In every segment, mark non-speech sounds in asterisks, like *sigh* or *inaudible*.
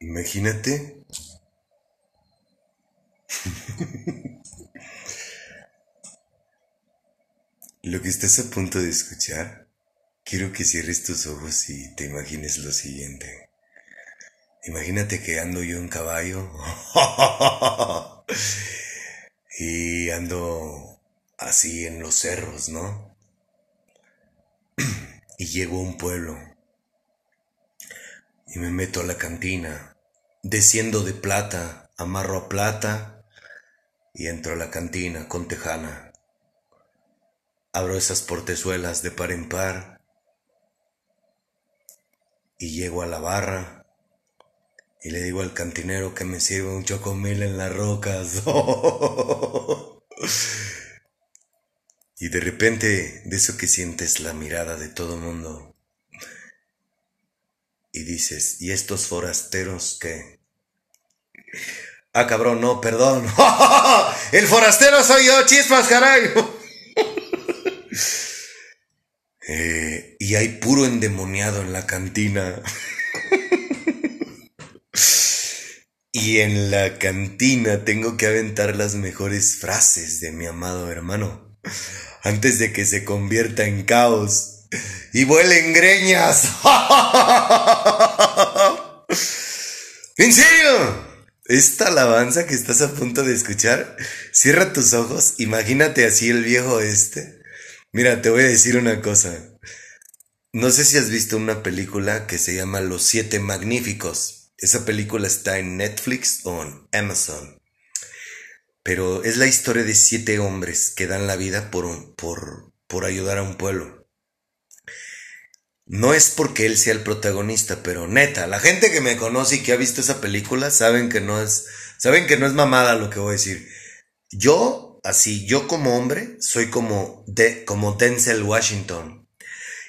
Imagínate. Lo que estás a punto de escuchar, quiero que cierres tus ojos y te imagines lo siguiente. Imagínate que ando yo en caballo *laughs* y ando así en los cerros, ¿no? *clears throat* y llego a un pueblo y me meto a la cantina, desciendo de plata, amarro a plata y entro a la cantina con tejana. Abro esas portezuelas de par en par y llego a la barra y le digo al cantinero que me sirva un chocomil en las rocas. *laughs* y de repente, de eso que sientes la mirada de todo mundo y dices, ¿y estos forasteros qué? Ah, cabrón, no, perdón. *laughs* El forastero soy yo, chispas, caray. *laughs* Eh, y hay puro endemoniado en la cantina. *laughs* y en la cantina tengo que aventar las mejores frases de mi amado hermano. Antes de que se convierta en caos y vuelen greñas. *laughs* ¿En serio? Esta alabanza que estás a punto de escuchar, cierra tus ojos, imagínate así el viejo este. Mira, te voy a decir una cosa. No sé si has visto una película que se llama Los Siete Magníficos. Esa película está en Netflix o en Amazon. Pero es la historia de siete hombres que dan la vida por, por, por ayudar a un pueblo. No es porque él sea el protagonista, pero neta, la gente que me conoce y que ha visto esa película saben que no es, saben que no es mamada lo que voy a decir. Yo, así, yo como hombre, soy como, de, como Denzel Washington.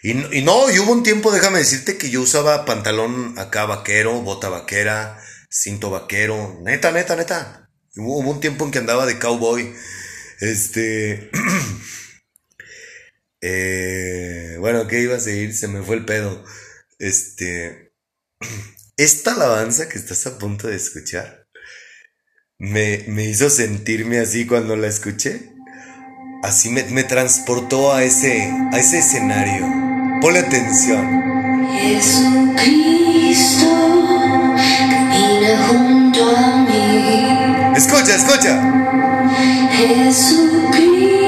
Y, no, y hubo un tiempo, déjame decirte, que yo usaba pantalón acá vaquero, bota vaquera, cinto vaquero, neta, neta, neta. Hubo un tiempo en que andaba de cowboy. Este... *clears throat* Eh, bueno, ¿qué iba a seguir? Se me fue el pedo. Este. Esta alabanza que estás a punto de escuchar me, me hizo sentirme así cuando la escuché. Así me, me transportó a ese, a ese escenario. Ponle atención. Jesucristo camina junto a mí. Escucha, escucha. Jesucristo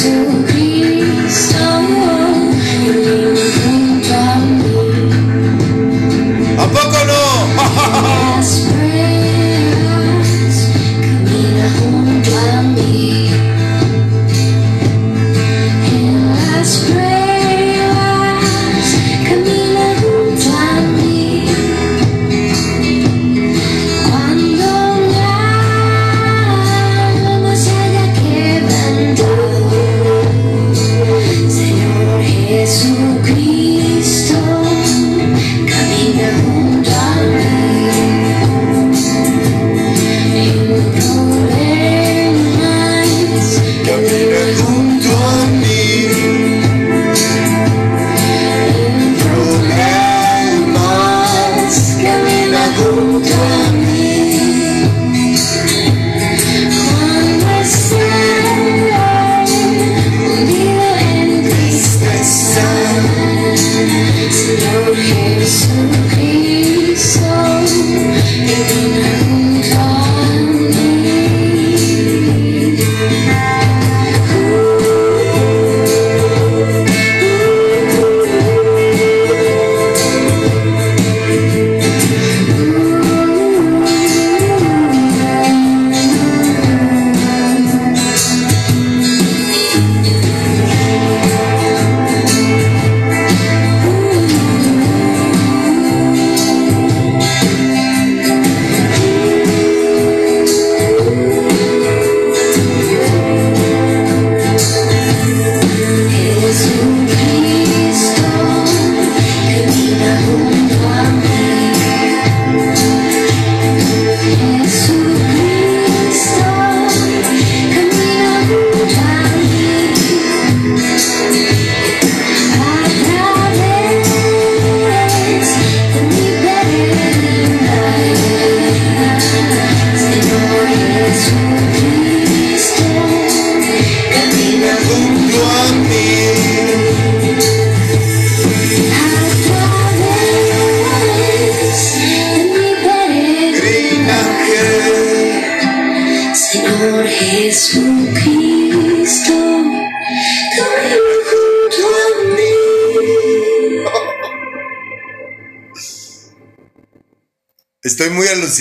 Jesucristo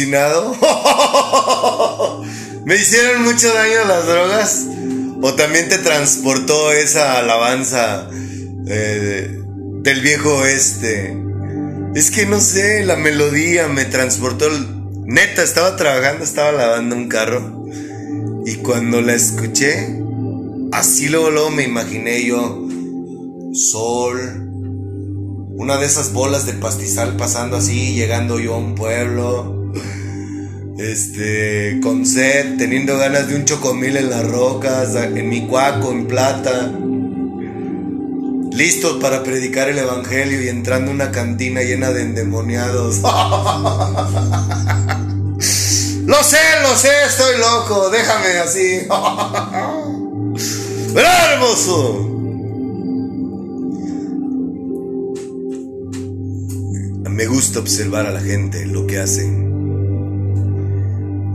*laughs* ¿Me hicieron mucho daño las drogas? ¿O también te transportó esa alabanza eh, del viejo oeste? Es que no sé, la melodía me transportó. Neta, estaba trabajando, estaba lavando un carro. Y cuando la escuché, así luego, luego me imaginé yo. Sol. Una de esas bolas de pastizal pasando así, llegando yo a un pueblo. Este, con sed, teniendo ganas de un chocomil en las rocas, en mi cuaco, en plata. Listos para predicar el evangelio y entrando una cantina llena de endemoniados. *laughs* lo sé, lo sé, estoy loco, déjame así. *laughs* ¡Verá, hermoso! Me gusta observar a la gente, lo que hacen.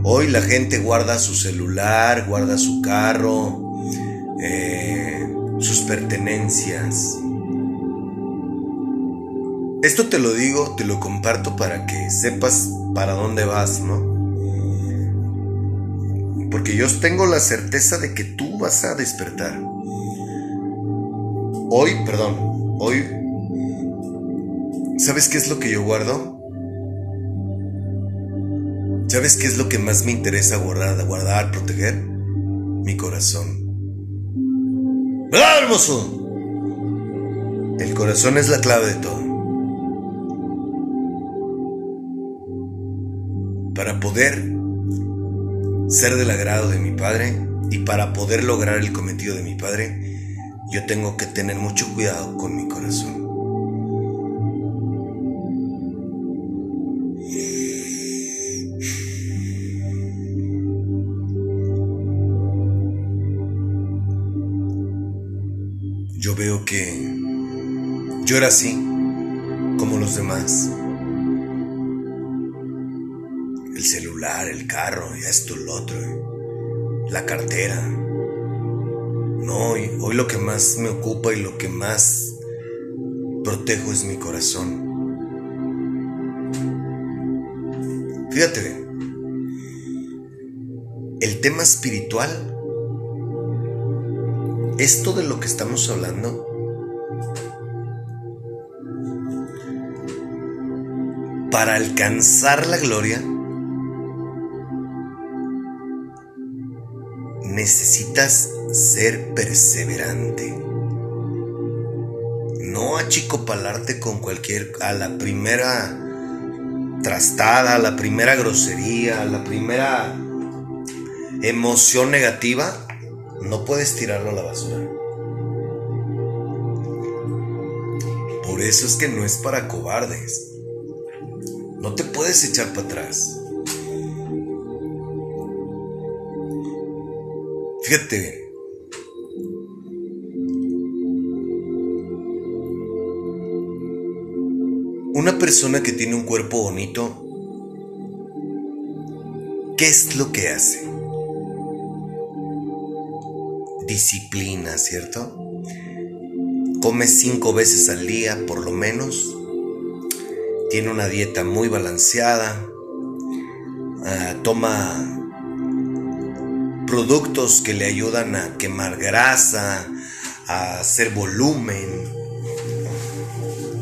Hoy la gente guarda su celular, guarda su carro, eh, sus pertenencias. Esto te lo digo, te lo comparto para que sepas para dónde vas, ¿no? Porque yo tengo la certeza de que tú vas a despertar. Hoy, perdón, hoy, ¿sabes qué es lo que yo guardo? ¿Sabes qué es lo que más me interesa guardar, guardar, proteger? Mi corazón. ¿Verdad, hermoso? El corazón es la clave de todo. Para poder ser del agrado de mi Padre y para poder lograr el cometido de mi Padre, yo tengo que tener mucho cuidado con mi corazón. Así, como los demás. El celular, el carro, esto, lo otro, la cartera. No, hoy, hoy lo que más me ocupa y lo que más protejo es mi corazón. Fíjate el tema espiritual esto de lo que estamos hablando para alcanzar la gloria necesitas ser perseverante. No achicopalarte con cualquier a la primera trastada, a la primera grosería, a la primera emoción negativa no puedes tirarlo a la basura. Por eso es que no es para cobardes. No te puedes echar para atrás. Fíjate bien. Una persona que tiene un cuerpo bonito, ¿qué es lo que hace? disciplina, ¿cierto? Come cinco veces al día por lo menos. Tiene una dieta muy balanceada. ah, toma productos que le ayudan a quemar grasa, a hacer volumen.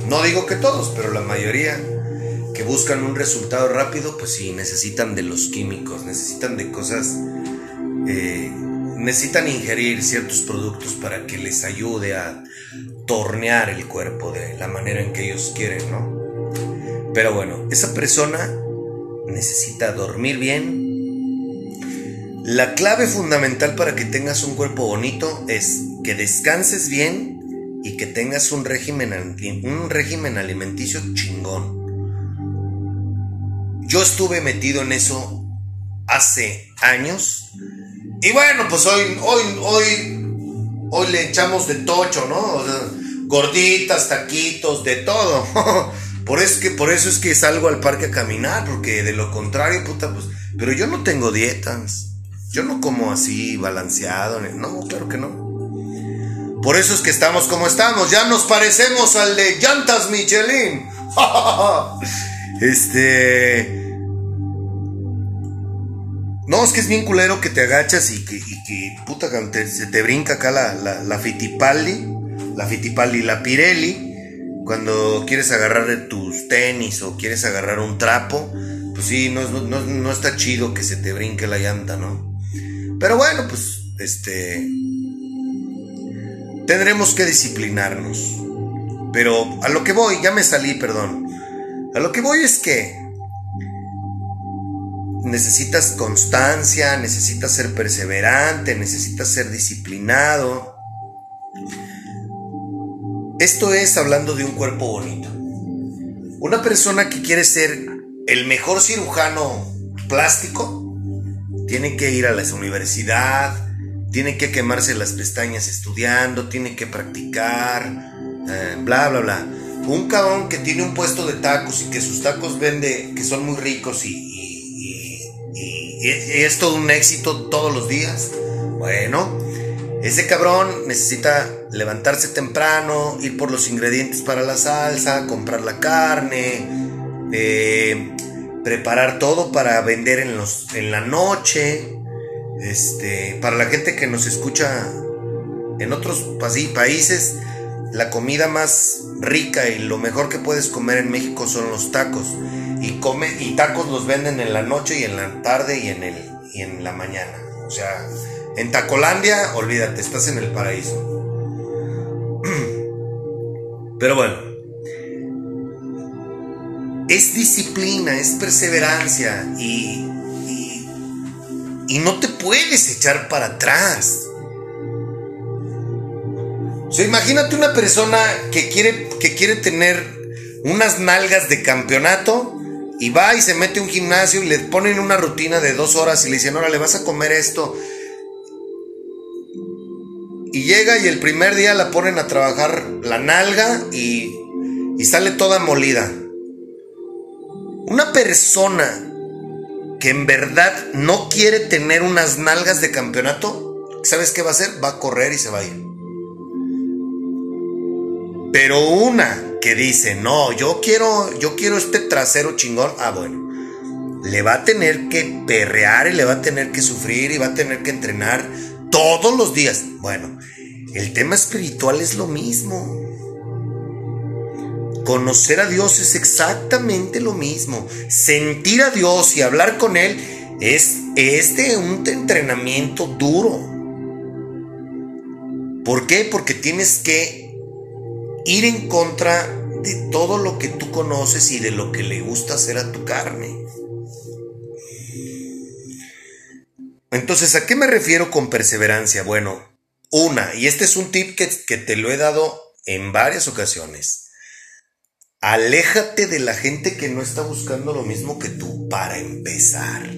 No digo que todos, pero la mayoría que buscan un resultado rápido, pues sí, necesitan de los químicos, necesitan de cosas eh, necesitan ingerir ciertos productos para que les ayude a tornear el cuerpo de la manera en que ellos quieren, ¿no? Pero bueno, esa persona necesita dormir bien. La clave fundamental para que tengas un cuerpo bonito es que descanses bien y que tengas un régimen, un régimen alimenticio chingón. Yo estuve metido en eso hace años y bueno, pues hoy, hoy, hoy, hoy le echamos de tocho, ¿no? Gorditas, taquitos, de todo. *laughs* por, eso que, por eso es que salgo al parque a caminar, porque de lo contrario, puta, pues. Pero yo no tengo dietas. Yo no como así balanceado. No, claro que no. Por eso es que estamos como estamos. Ya nos parecemos al de Llantas Michelin. *laughs* este. No, es que es bien culero que te agachas y que, y que puta, se te brinca acá la, la, la Fittipaldi, la Fittipaldi, la Pirelli, cuando quieres agarrar de tus tenis o quieres agarrar un trapo, pues sí, no, no, no, está chido que se te brinque la llanta, ¿no? Pero bueno, pues, este... Tendremos que disciplinarnos. Pero a lo que voy, ya me salí, perdón. A lo que voy es que necesitas constancia, necesitas ser perseverante, necesitas ser disciplinado. Esto es hablando de un cuerpo bonito. Una persona que quiere ser el mejor cirujano plástico tiene que ir a la universidad, tiene que quemarse las pestañas estudiando, tiene que practicar, eh, bla, bla, bla. Un cabrón que tiene un puesto de tacos y que sus tacos vende, que son muy ricos y, es todo un éxito todos los días. Bueno, ese cabrón necesita levantarse temprano, ir por los ingredientes para la salsa, comprar la carne, eh, preparar todo para vender en, los, en la noche. Este, para la gente que nos escucha en otros pasi- países, la comida más rica y lo mejor que puedes comer en México son los tacos. Y, come, y tacos los venden en la noche y en la tarde y en, el, y en la mañana. O sea, en Tacolandia, olvídate, estás en el paraíso. Pero bueno, es disciplina, es perseverancia y, y, y no te puedes echar para atrás. O sea, imagínate una persona que quiere, que quiere tener unas nalgas de campeonato y va y se mete a un gimnasio y le ponen una rutina de dos horas y le dicen, ahora le vas a comer esto. Y llega y el primer día la ponen a trabajar la nalga y, sale toda molida. Una persona que en verdad no quiere tener unas nalgas de campeonato, ¿sabes qué va a hacer? Va a correr y se va a ir. Pero una que dice, no, yo quiero, yo quiero este trasero chingón, ah, bueno, le va a tener que perrear y le va a tener que sufrir y va a tener que entrenar todos los días. Bueno, el tema espiritual es lo mismo. Conocer a Dios es exactamente lo mismo. Sentir a Dios y hablar con Él es, es de un entrenamiento duro. ¿Por qué? Porque tienes que ir en contra de todo lo que tú conoces y de lo que le gusta hacer a tu carne. Entonces, ¿a qué me refiero con perseverancia? Bueno, una, y este es un tip que, te lo he dado en varias ocasiones. Aléjate de la gente que no está buscando lo mismo que tú para empezar.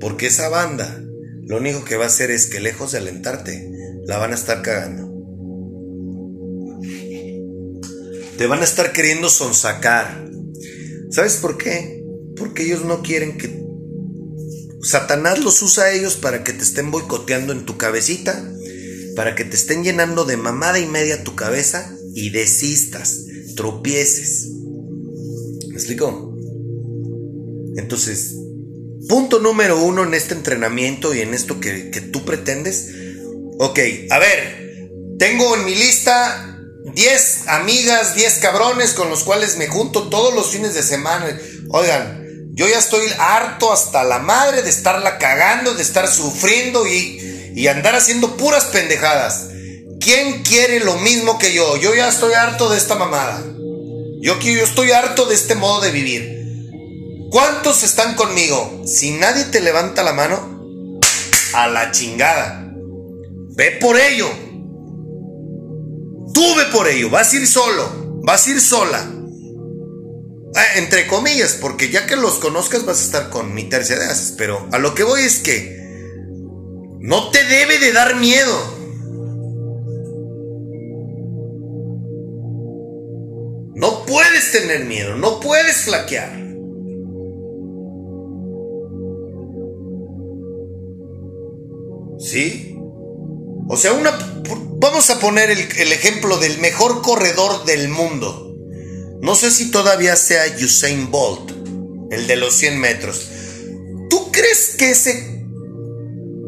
Porque esa banda lo único que va a hacer es que lejos de alentarte, la van a estar cagando. Te van a estar queriendo sonsacar. ¿Sabes por qué? Porque ellos no quieren que... Satanás los usa a ellos para que te estén boicoteando en tu cabecita, para que te estén llenando de mamada y media tu cabeza y desistas, tropieces. ¿Me explico? Entonces, punto número uno en este entrenamiento y en esto que, que tú pretendes. Ok, a ver, tengo en mi lista 10 amigas, 10 cabrones con los cuales me junto todos los fines de semana. Oigan, yo ya estoy harto hasta la madre de estarla cagando, de estar sufriendo y, y andar haciendo puras pendejadas. ¿Quién quiere lo mismo que yo? Yo ya estoy harto de esta mamada. Yo, yo estoy harto de este modo de vivir. ¿Cuántos están conmigo? Si nadie te levanta la mano, a la chingada. Ve por ello. Tú ve por ello. Vas a ir solo. Vas a ir sola. Eh, entre comillas, porque ya que los conozcas vas a estar con mi tercia de. Pero a lo que voy es que no te debe de dar miedo. No puedes tener miedo, no puedes flaquear. ¿Sí? O sea, una, vamos a poner el ejemplo del mejor corredor del mundo. No sé si todavía sea Usain Bolt, el de los 100 metros. ¿Tú crees que ese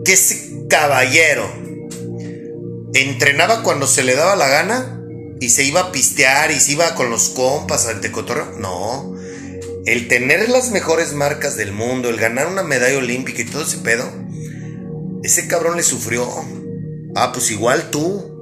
que ese caballero entrenaba cuando se le daba la gana y se iba a pistear y se iba con los compas al tecotorreo. No. El tener las mejores marcas del mundo, el ganar una medalla olímpica y todo ese pedo, ese cabrón le sufrió. Ah, pues igual tú.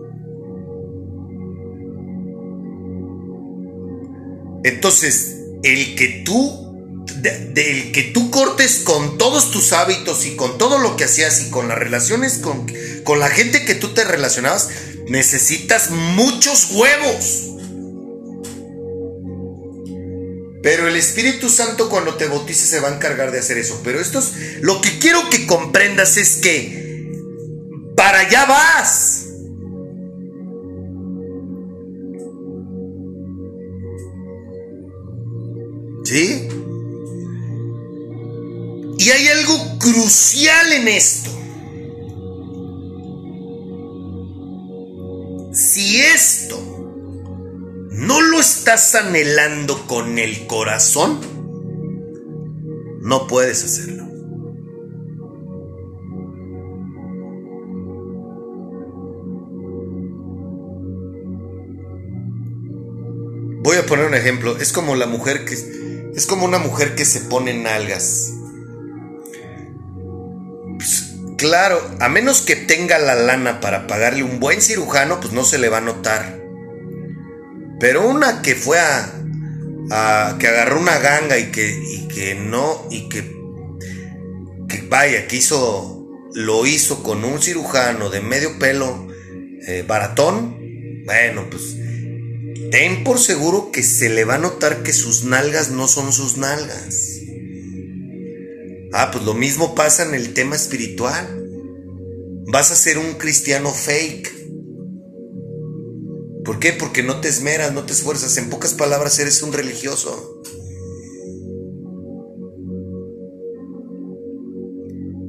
Entonces, el que tú, de- del que tú cortes con todos tus hábitos y con todo lo que hacías y con las relaciones con, con la gente que tú te relacionabas, necesitas muchos huevos. Pero el Espíritu Santo cuando te bautices se va a encargar de hacer eso. Pero esto es, lo que quiero que comprendas es que para allá vas. Y hay algo crucial en esto. Si esto no lo estás anhelando con el corazón, no puedes hacerlo. Voy a poner un ejemplo. Es como la mujer que. Es como una mujer que se pone nalgas. Pues, claro, a menos que tenga la lana para pagarle un buen cirujano, pues no se le va a notar. Pero una que fue a. a- que agarró una ganga y que. y que no. y que. que vaya, que hizo. lo hizo con un cirujano de medio pelo eh, baratón. Bueno, pues. Ten por seguro que se le va a notar que sus nalgas no son sus nalgas. Ah, pues lo mismo pasa en el tema espiritual. Vas a ser un cristiano fake. ¿Por qué? Porque no te esmeras, no te esfuerzas. En pocas palabras, eres un religioso.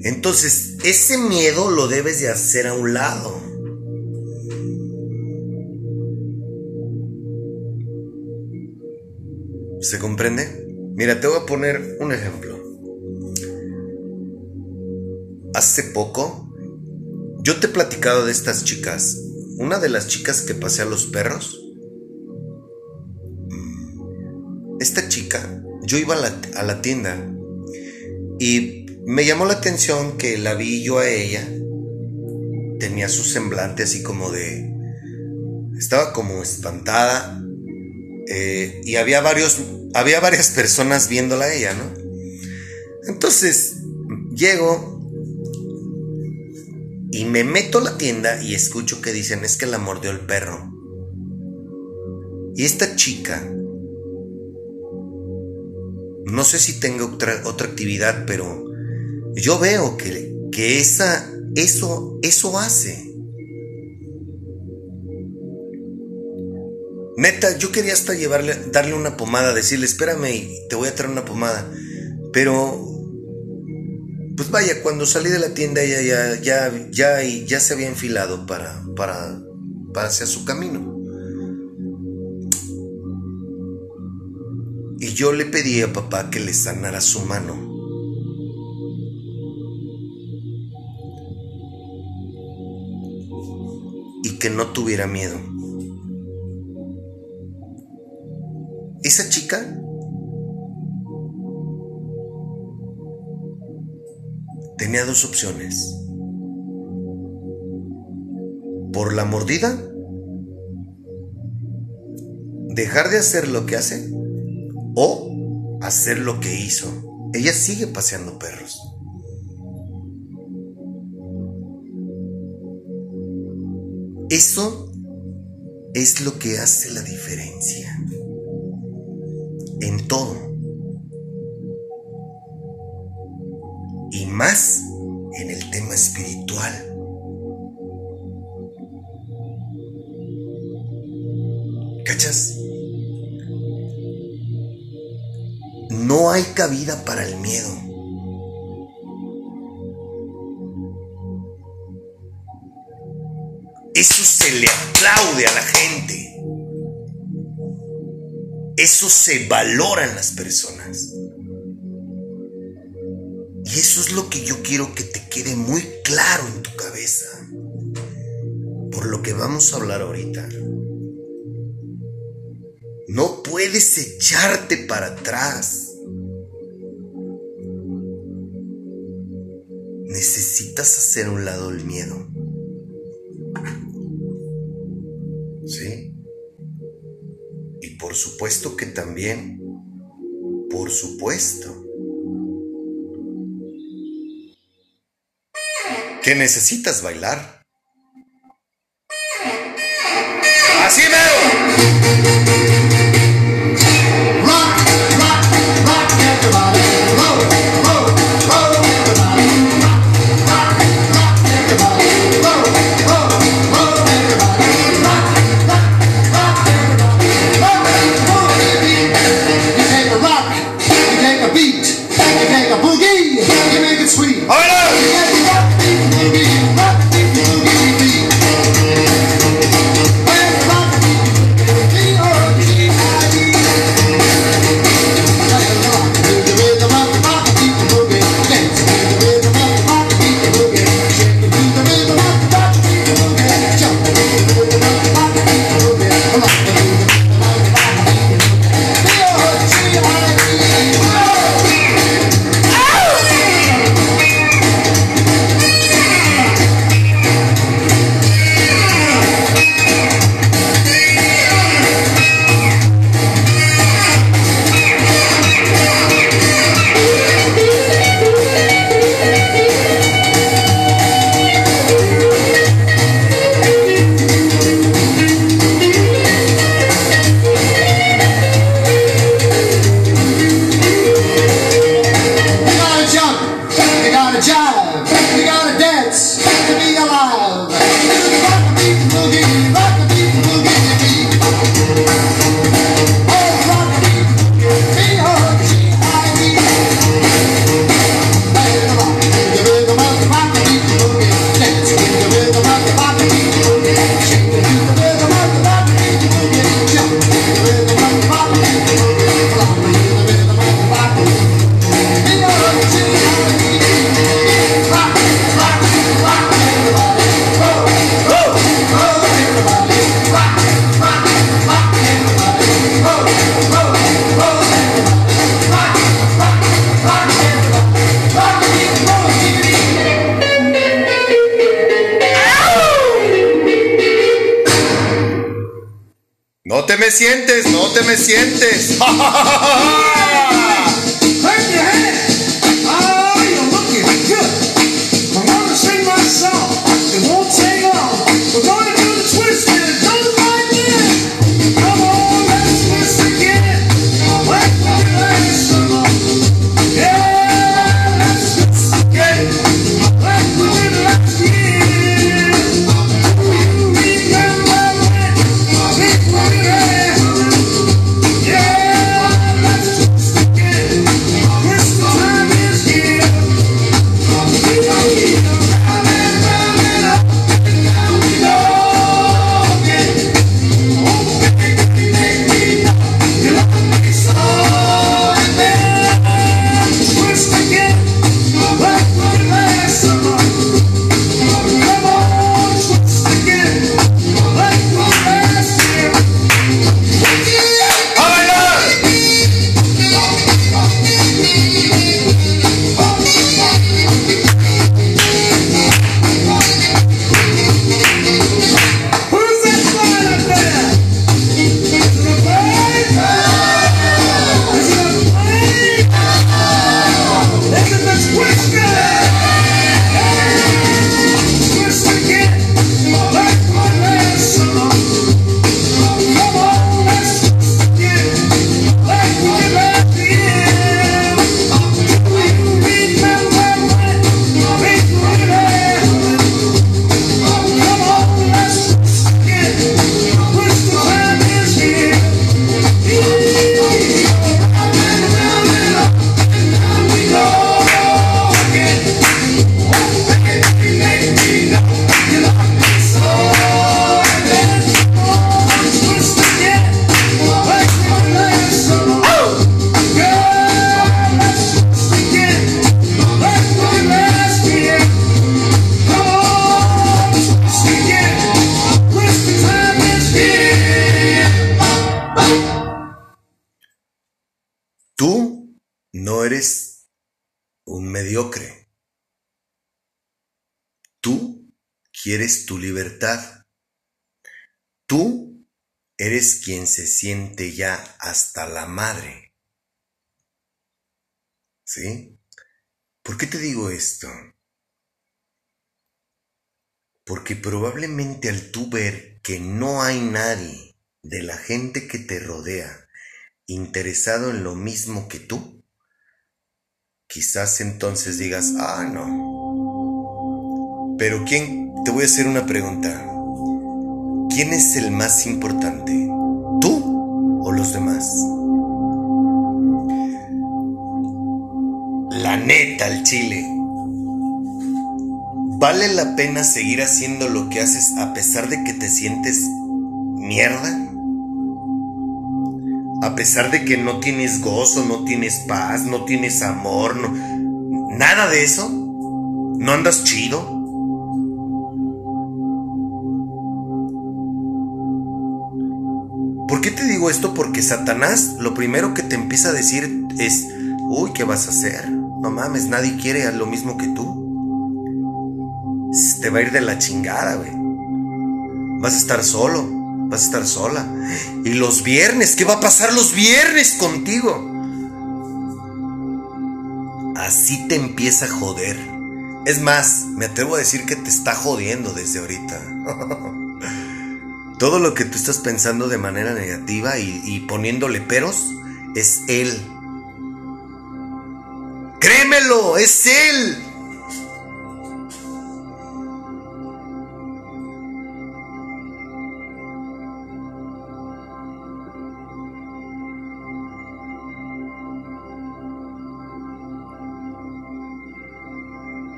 Entonces, ese miedo lo debes de hacer a un lado. ¿Se comprende? Mira, te voy a poner un ejemplo. Hace poco, yo te he platicado de estas chicas. Una de las chicas que pasé a los perros. mm, Esta chica, yo iba a la, a la tienda y me llamó la atención que la vi yo a ella. Tenía su semblante así como de... Estaba como espantada. Eh, y había varios... Había varias personas viéndola a ella, ¿no? Entonces, llego y me meto a la tienda y escucho que dicen es que la mordió el perro. Y esta chica, no sé si tenga otra, otra actividad, pero yo veo que, que esa, eso, eso hace. Neta, yo quería hasta llevarle, darle una pomada, decirle, espérame y te voy a traer una pomada. Pero pues vaya, cuando salí de la tienda ella ya, ya, ya, ya se había enfilado para, para, para hacia su camino. Y yo le pedí a papá que le sanara su mano. Y que no tuviera miedo. Esa chica tenía dos opciones. Por la mordida, dejar de hacer lo que hace o hacer lo que hizo. Ella sigue paseando perros. Eso es lo que hace la diferencia. En todo. y más en el tema espiritual. ¿Cachas? No hay cabida para el miedo. Eso se le aplaude a la gente. Eso se valora en las personas. Y eso es lo que yo quiero que te quede muy claro en tu cabeza. Por lo que vamos a hablar ahorita. No puedes echarte para atrás. Necesitas hacer un lado el miedo. Supuesto que también, por supuesto, que necesitas bailar. Así veo. Quieres tu libertad. Tú eres quien se siente ya hasta la madre. ¿Sí? ¿Por qué te digo esto? Porque probablemente al tú ver que no hay nadie de la gente que te rodea interesado en lo mismo que tú, quizás entonces digas, ah, no. Pero ¿quién? Te voy a hacer una pregunta. ¿Quién es el más importante? ¿Tú o los demás? La neta, el chile. ¿Vale la pena seguir haciendo lo que haces a pesar de que te sientes mierda? A pesar de que no tienes gozo, no tienes paz, no tienes amor, nada de eso. ¿No andas chido? ¿Por qué te digo esto? Porque Satanás lo primero que te empieza a decir es, uy, ¿qué vas a hacer? No mames, nadie quiere lo mismo que tú. Te va a ir de la chingada, güey. Vas a estar solo, vas a estar sola. Y los viernes, ¿qué va a pasar los viernes contigo? Así te empieza a joder. Es más, me atrevo a decir que te está jodiendo desde ahorita. *laughs* Todo lo que tú estás pensando de manera negativa y, poniéndole peros es él. Créemelo, es él.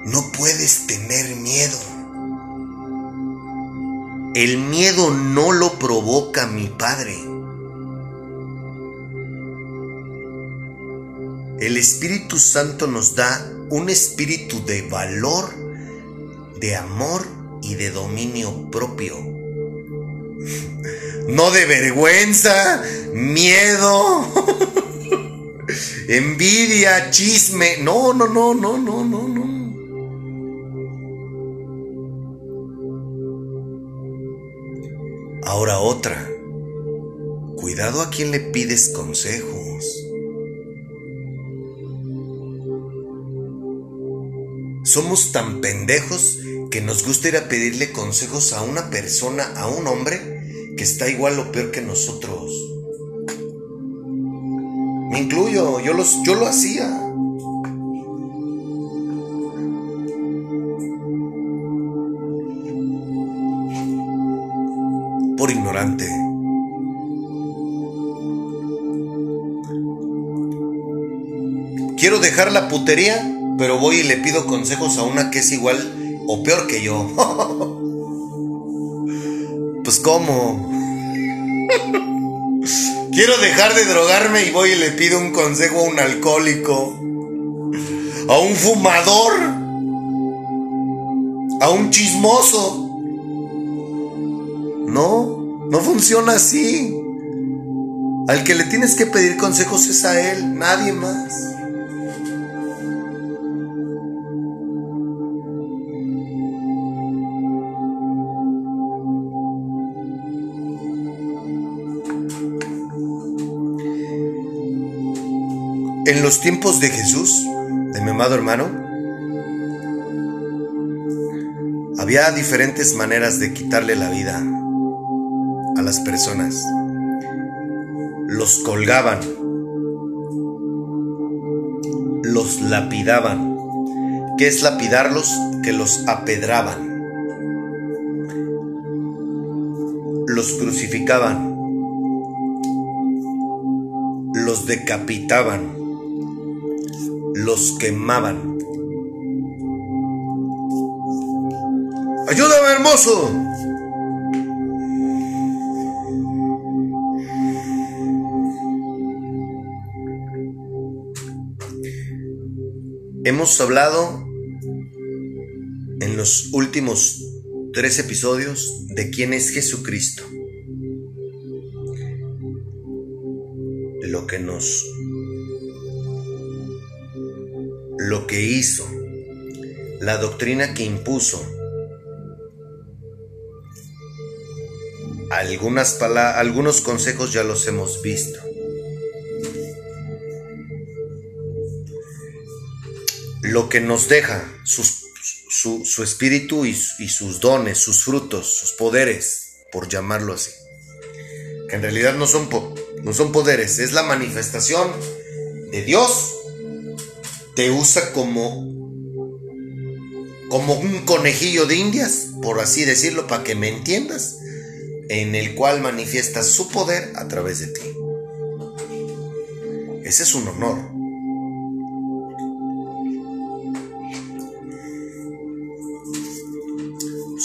No puedes tener miedo. El miedo no lo provoca mi Padre. El Espíritu Santo nos da un espíritu de valor, de amor y de dominio propio. *laughs* No de vergüenza, miedo, *laughs* envidia, chisme. No, no, no, no, no, no. Ahora otra. Cuidado a quien le pides consejos. Somos tan pendejos que nos gusta ir a pedirle consejos a una persona, a un hombre que está igual o peor que nosotros. Me incluyo, yo, los, yo lo hacía. Quiero dejar la putería, pero voy y le pido consejos a una que es igual o peor que yo. *laughs* pues cómo. *laughs* Quiero dejar de drogarme y voy y le pido un consejo a un alcohólico, a un fumador, a un chismoso. No, no funciona así. Al que le tienes que pedir consejos es a él, nadie más. En los tiempos de Jesús, de mi amado hermano, había diferentes maneras de quitarle la vida a las personas. Los colgaban, los lapidaban. ¿Qué es lapidarlos? Que los apedraban. Los crucificaban. Los decapitaban los quemaban. ¡Ayúdame, hermoso! Hemos hablado en los últimos tres episodios de quién es Jesucristo. Lo que nos lo que hizo, la doctrina que impuso, algunas algunos consejos ya los hemos visto. Lo que nos deja sus- su, su espíritu y, sus dones, sus frutos, sus poderes, por llamarlo así. Que en realidad no son, no son poderes, es la manifestación de Dios. Te usa como como un conejillo de indias, por así decirlo, para que me entiendas, en el cual manifiesta su poder a través de ti. Ese es un honor.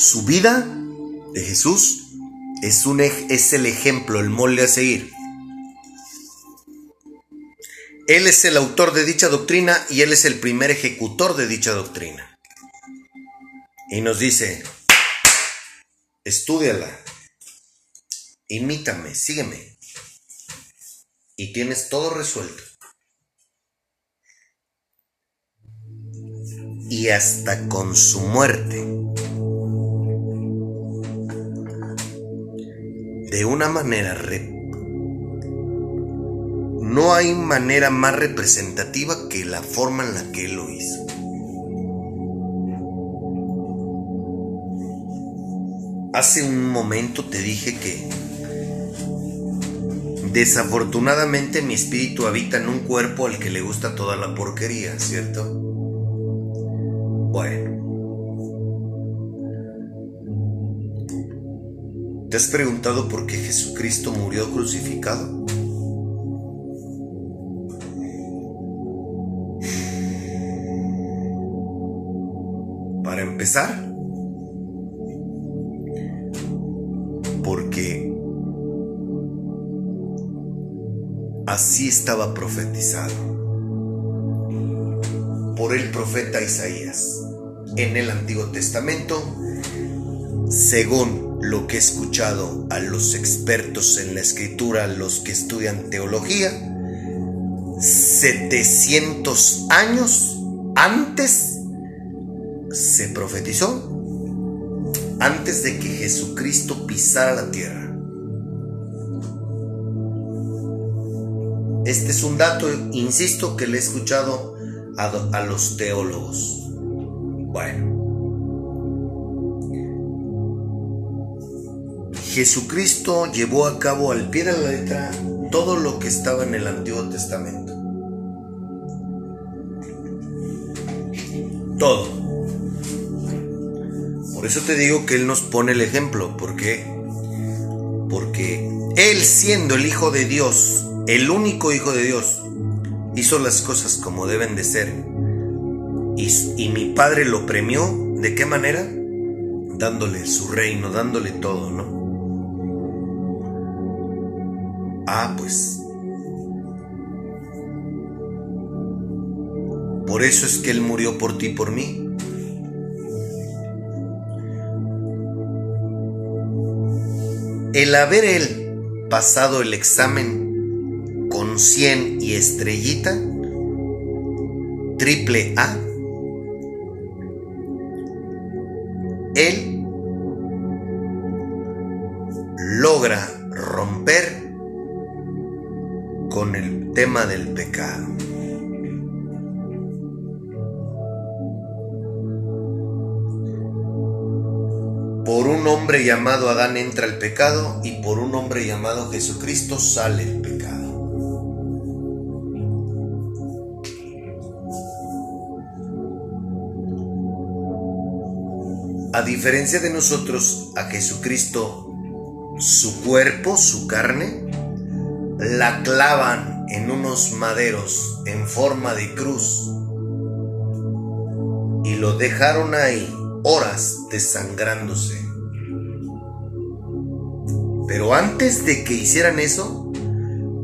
Su vida de Jesús es, el ejemplo, el molde a seguir. Él es el autor de dicha doctrina y él es el primer ejecutor de dicha doctrina. Y nos dice, estúdiala, imítame, sígueme. Y tienes todo resuelto. Y hasta con su muerte. De una manera no hay manera más representativa que la forma en la que él lo hizo. Hace un momento te dije que desafortunadamente mi espíritu habita en un cuerpo al que le gusta toda la porquería, ¿cierto? Bueno. ¿Te has preguntado por qué Jesucristo murió crucificado? Para empezar, porque así estaba profetizado por el profeta Isaías en el Antiguo Testamento, según lo que he escuchado a los expertos en la escritura, los que estudian teología, 700 años antes se profetizó antes de que Jesucristo pisara la tierra. Este es un dato, insisto, que le he escuchado a, a los teólogos. Bueno. Jesucristo llevó a cabo al pie de la letra todo lo que estaba en el Antiguo Testamento. Todo. Por eso te digo que Él nos pone el ejemplo. ¿Por qué? Porque Él siendo el Hijo de Dios, el único Hijo de Dios, hizo las cosas como deben de ser. Y, y mi Padre lo premió. ¿De qué manera? Dándole su reino, dándole todo, ¿no? Ah, pues. Por eso es que Él murió por ti y por mí. El haber él pasado el examen con 100 y estrellita, triple A, él del pecado. Por un hombre llamado Adán entra el pecado y por un hombre llamado Jesucristo sale el pecado. A diferencia de nosotros, a Jesucristo, su cuerpo, su carne, la clavan en unos maderos en forma de cruz y lo dejaron ahí horas desangrándose. Pero antes de que hicieran eso,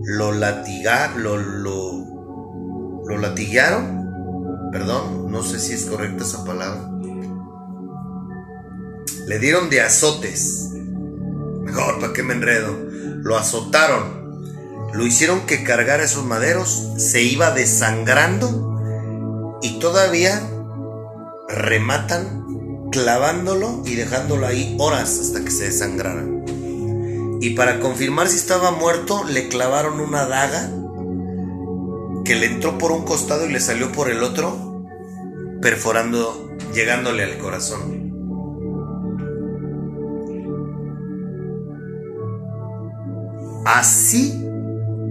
lo latigaron, lo, lo, latigaron, perdón, no sé si es correcta esa palabra. Le dieron de azotes. Mejor, ¿para qué me enredo? Lo azotaron. Lo hicieron que cargara esos maderos. Se iba desangrando. Y todavía rematan clavándolo y dejándolo ahí horas hasta que se desangrara. Y para confirmar si estaba muerto, le clavaron una daga que le entró por un costado y le salió por el otro, perforando, llegándole al corazón. Así,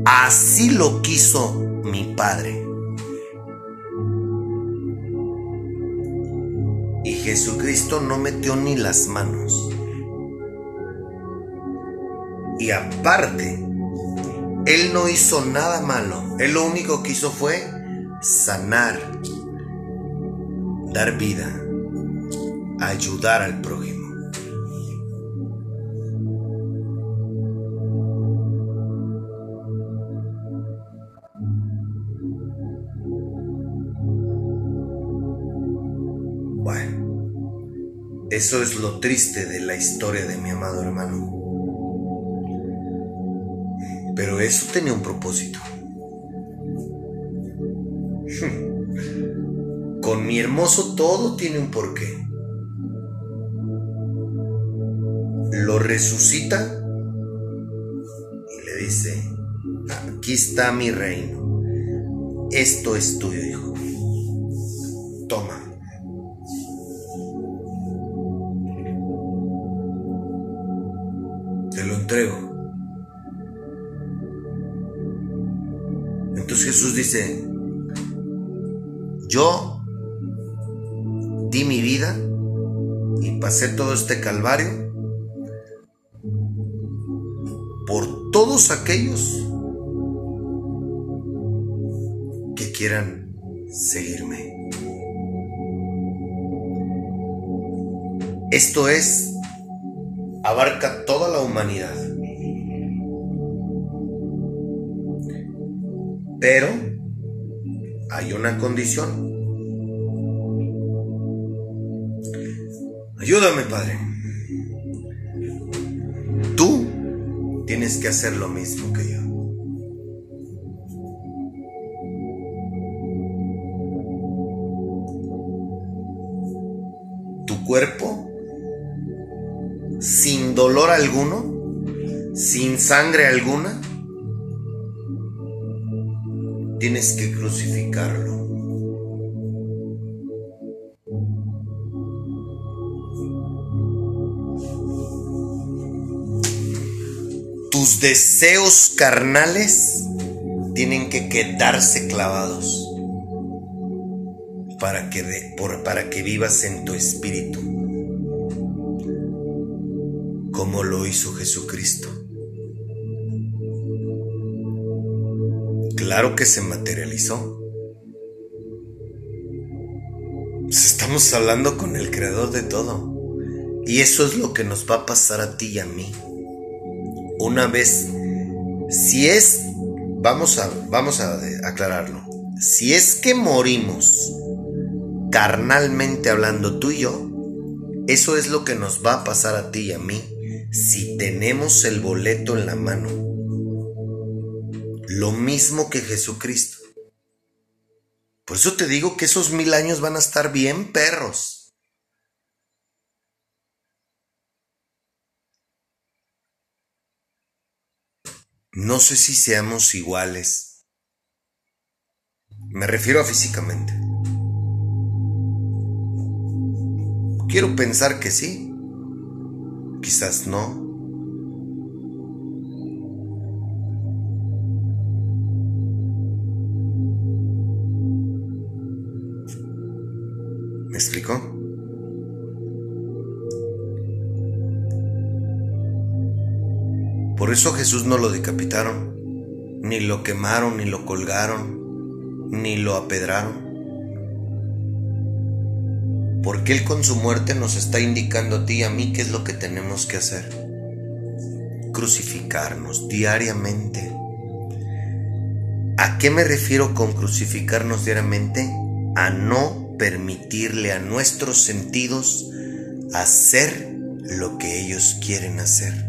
así lo quiso mi padre. Y Jesucristo no metió ni las manos. Y aparte, Él no hizo nada malo. Él lo único que hizo fue sanar, dar vida, ayudar al prójimo. Eso es lo triste de la historia de mi amado hermano. Pero eso tenía un propósito. *laughs* Con mi hermoso todo tiene un porqué. Lo resucita y le dice, aquí está mi reino. Esto es tuyo, hijo. Dice, yo di mi vida y pasé todo este calvario por todos aquellos que quieran seguirme. Esto es, abarca toda la humanidad. Pero hay una condición. Ayúdame, Padre. Tú tienes que hacer lo mismo que yo. Tu cuerpo, sin dolor alguno, sin sangre alguna, tienes que crucificarlo. Tus deseos carnales tienen que quedarse clavados para que, por- para que vivas en tu espíritu, como lo hizo Jesucristo. Claro que se materializó. Pues Estamos hablando con el creador de todo. Y eso es lo que nos va a pasar a ti y a mí. Una vez, si es, vamos a, vamos a aclararlo. Si es que morimos carnalmente hablando tú y yo, eso es lo que nos va a pasar a ti y a mí si tenemos el boleto en la mano. Lo mismo que Jesucristo. Por eso te digo que esos mil años van a estar bien perros. No sé si seamos iguales. Me refiero a físicamente. Quiero pensar que sí. Quizás no. Por eso Jesús no lo decapitaron, ni lo quemaron, ni lo colgaron, ni lo apedraron. Porque Él con su muerte nos está indicando a ti y a mí qué es lo que tenemos que hacer. Crucificarnos diariamente. ¿A qué me refiero con crucificarnos diariamente? A no permitirle a nuestros sentidos hacer lo que ellos quieren hacer.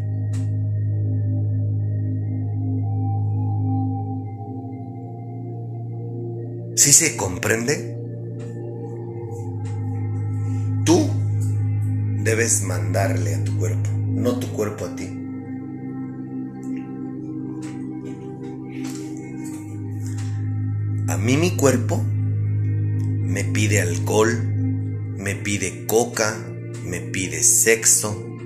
¿Sí se comprende? Tú debes mandarle a tu cuerpo, no tu cuerpo a ti. A mí mi cuerpo me pide alcohol, me pide coca, me pide sexo.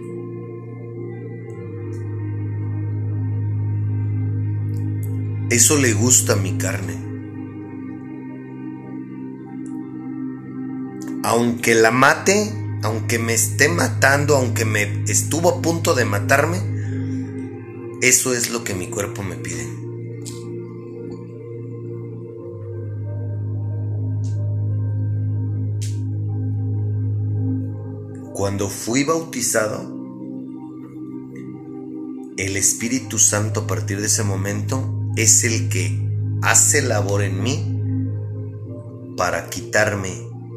Eso le gusta a mi carne. aunque la mate, aunque me esté matando, aunque me estuvo a punto de matarme, eso es lo que mi cuerpo me pide. Cuando fui bautizado, el Espíritu Santo a partir de ese momento es el que hace labor en mí para quitarme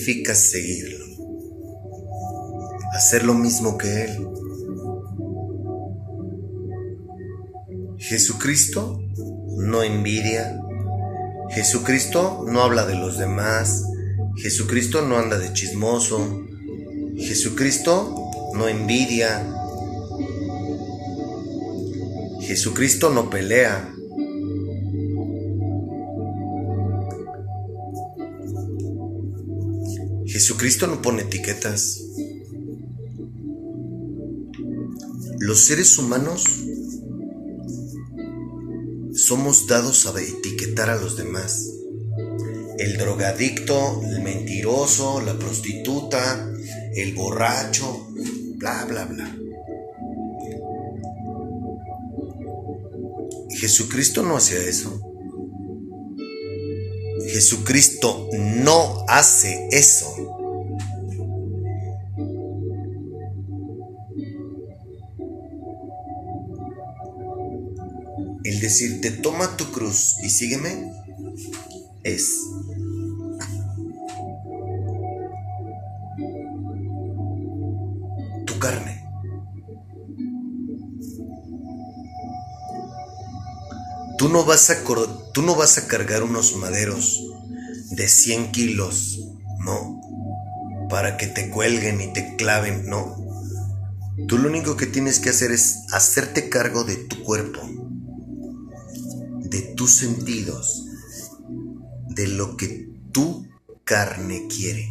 significa seguirlo? Hacer lo mismo que Él. Jesucristo no envidia. Jesucristo no habla de los demás. Jesucristo no anda de chismoso. Jesucristo no envidia. Jesucristo no pelea. Jesucristo no pone etiquetas. Los seres humanos somos dados a etiquetar a los demás. El drogadicto, el mentiroso, la prostituta, el borracho, bla, bla, bla. Jesucristo no hacía eso. Jesucristo no hace eso. El decirte, toma tu cruz y sígueme, es Tú no vas a, tú no vas a cargar unos maderos de 100 kilos, no, para que te cuelguen y te claven, no. Tú lo único que tienes que hacer es hacerte cargo de tu cuerpo, de tus sentidos, de lo que tu carne quiere.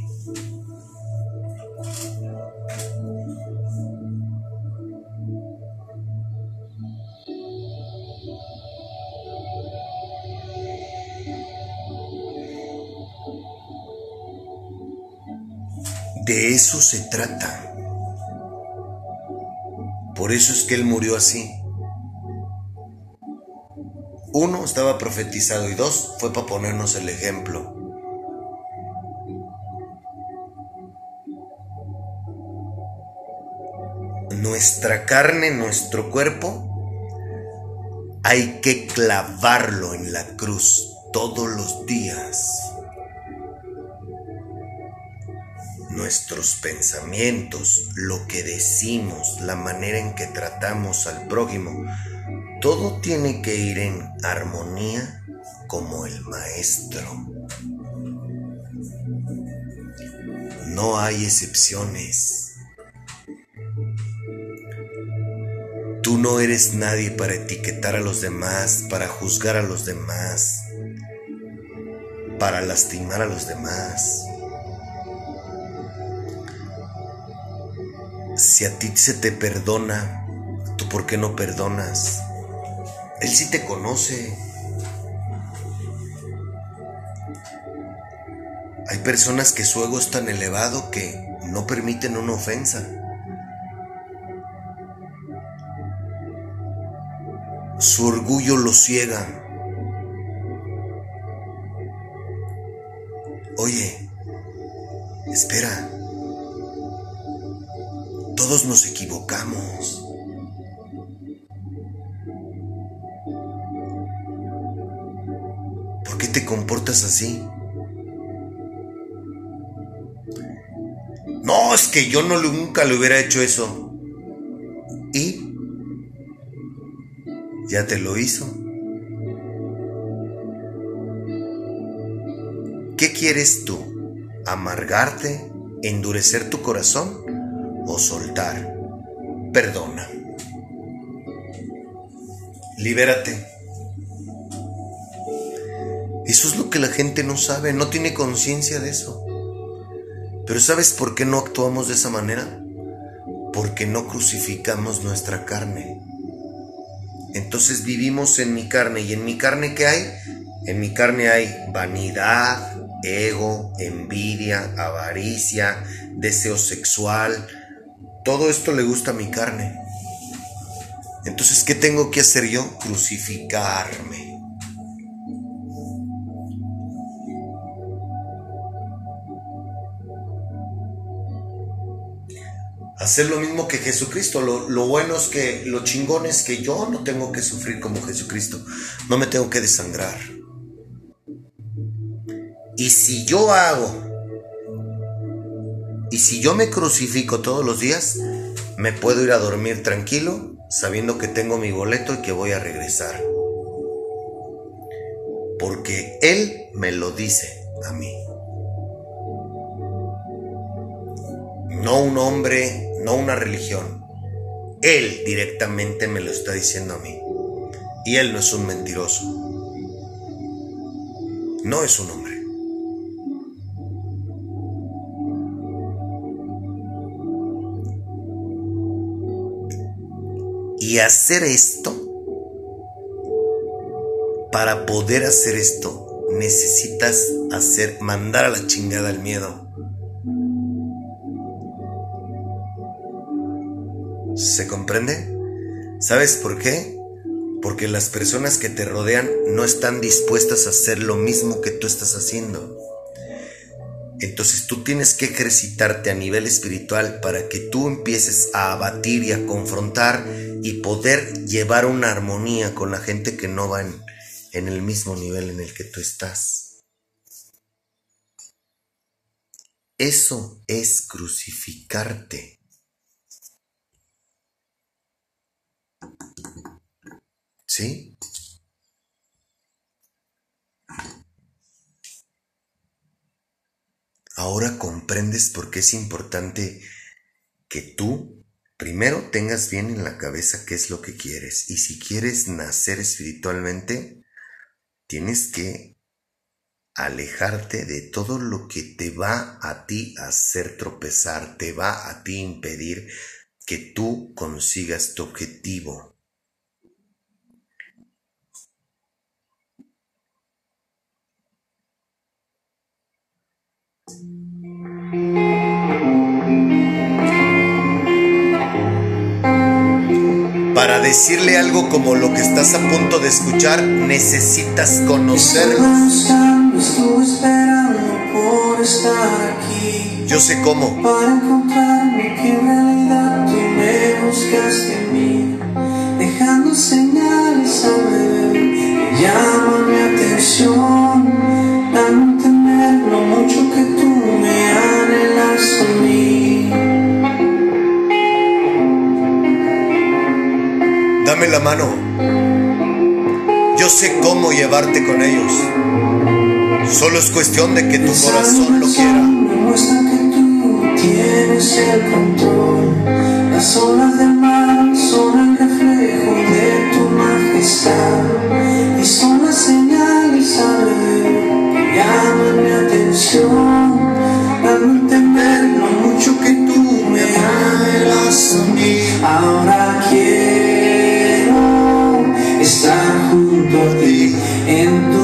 De eso se trata. Por eso es que él murió así. Uno, estaba profetizado y dos, fue para ponernos el ejemplo. Nuestra carne, nuestro cuerpo, hay que clavarlo en la cruz todos los días. Nuestros pensamientos, lo que decimos, la manera en que tratamos al prójimo, todo tiene que ir en armonía como el maestro. No hay excepciones. Tú no eres nadie para etiquetar a los demás, para juzgar a los demás, para lastimar a los demás. Si a ti se te perdona, ¿tú por qué no perdonas? Él sí te conoce. Hay personas que su ego es tan elevado que no permiten una ofensa. Su orgullo lo ciega. Oye, espera. Todos nos equivocamos. ¿Por qué te comportas así? No, es que yo nunca le hubiera hecho eso. ¿Y? ¿Ya te lo hizo? ¿Qué quieres tú? ¿Amargarte? ¿Endurecer tu corazón? ¿O soltar? Perdona. Libérate. Eso es lo que la gente no sabe, no tiene conciencia de eso. Pero ¿sabes por qué no actuamos de esa manera? Porque no crucificamos nuestra carne. Entonces vivimos en mi carne. ¿Y en mi carne qué hay? En mi carne hay vanidad, ego, envidia, avaricia, deseo sexual. Todo esto le gusta a mi carne. Entonces, ¿qué tengo que hacer yo? Crucificarme. Hacer lo mismo que Jesucristo. Lo, lo bueno es que, lo chingón es que yo no tengo que sufrir como Jesucristo. No me tengo que desangrar. Y si yo hago, y si yo me crucifico todos los días, me puedo ir a dormir tranquilo, sabiendo que tengo mi boleto y que voy a regresar. Porque Él me lo dice a mí. No un hombre, no una religión. Él directamente me lo está diciendo a mí. Y Él no es un mentiroso. No es un hombre. Y hacer esto, para poder hacer esto, necesitas hacer, mandar a la chingada el miedo. ¿Se comprende? ¿Sabes por qué? Porque las personas que te rodean no están dispuestas a hacer lo mismo que tú estás haciendo. Entonces tú tienes que ejercitarte a nivel espiritual para que tú empieces a abatir y a confrontar y poder llevar una armonía con la gente que no va en, en el mismo nivel en el que tú estás. Eso es crucificarte. ¿Sí? Ahora comprendes por qué es importante que tú primero tengas bien en la cabeza qué es lo que quieres. Y si quieres nacer espiritualmente, tienes que alejarte de todo lo que te va a ti hacer tropezar, te va a ti impedir que tú consigas tu objetivo. Para decirle algo como lo que estás a punto de escuchar, necesitas conocerlo. buscando, estuve esperando por estar aquí Yo sé cómo. para encontrarme que en realidad tú me buscaste a mí, dejando señales alrededor que llaman mi atención, dando a entender lo mucho que Dame la mano. Yo sé cómo llevarte con ellos. Solo es cuestión de que tu corazón lo quiera. Demuestra que tú tienes el control. Las olas del mar son el reflejo de tu majestad. Y son las señales alrededor que llaman mi atención. Ahora quiero estar junto a ti en tus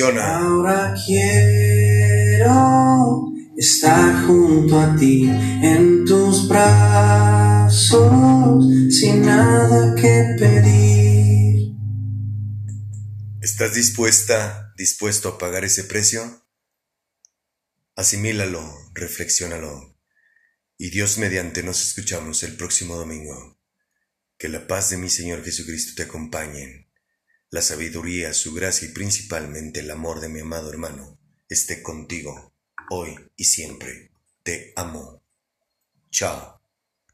Ahora quiero estar junto a ti en tus brazos sin nada que pedir. ¿Estás dispuesta, dispuesto a pagar ese precio? Asimílalo, reflexiónalo. Y Dios mediante nos escuchamos el próximo domingo. Que la paz de mi Señor Jesucristo te acompañe. La sabiduría, su gracia y principalmente el amor de mi amado hermano esté contigo hoy y siempre. Te amo. Chao.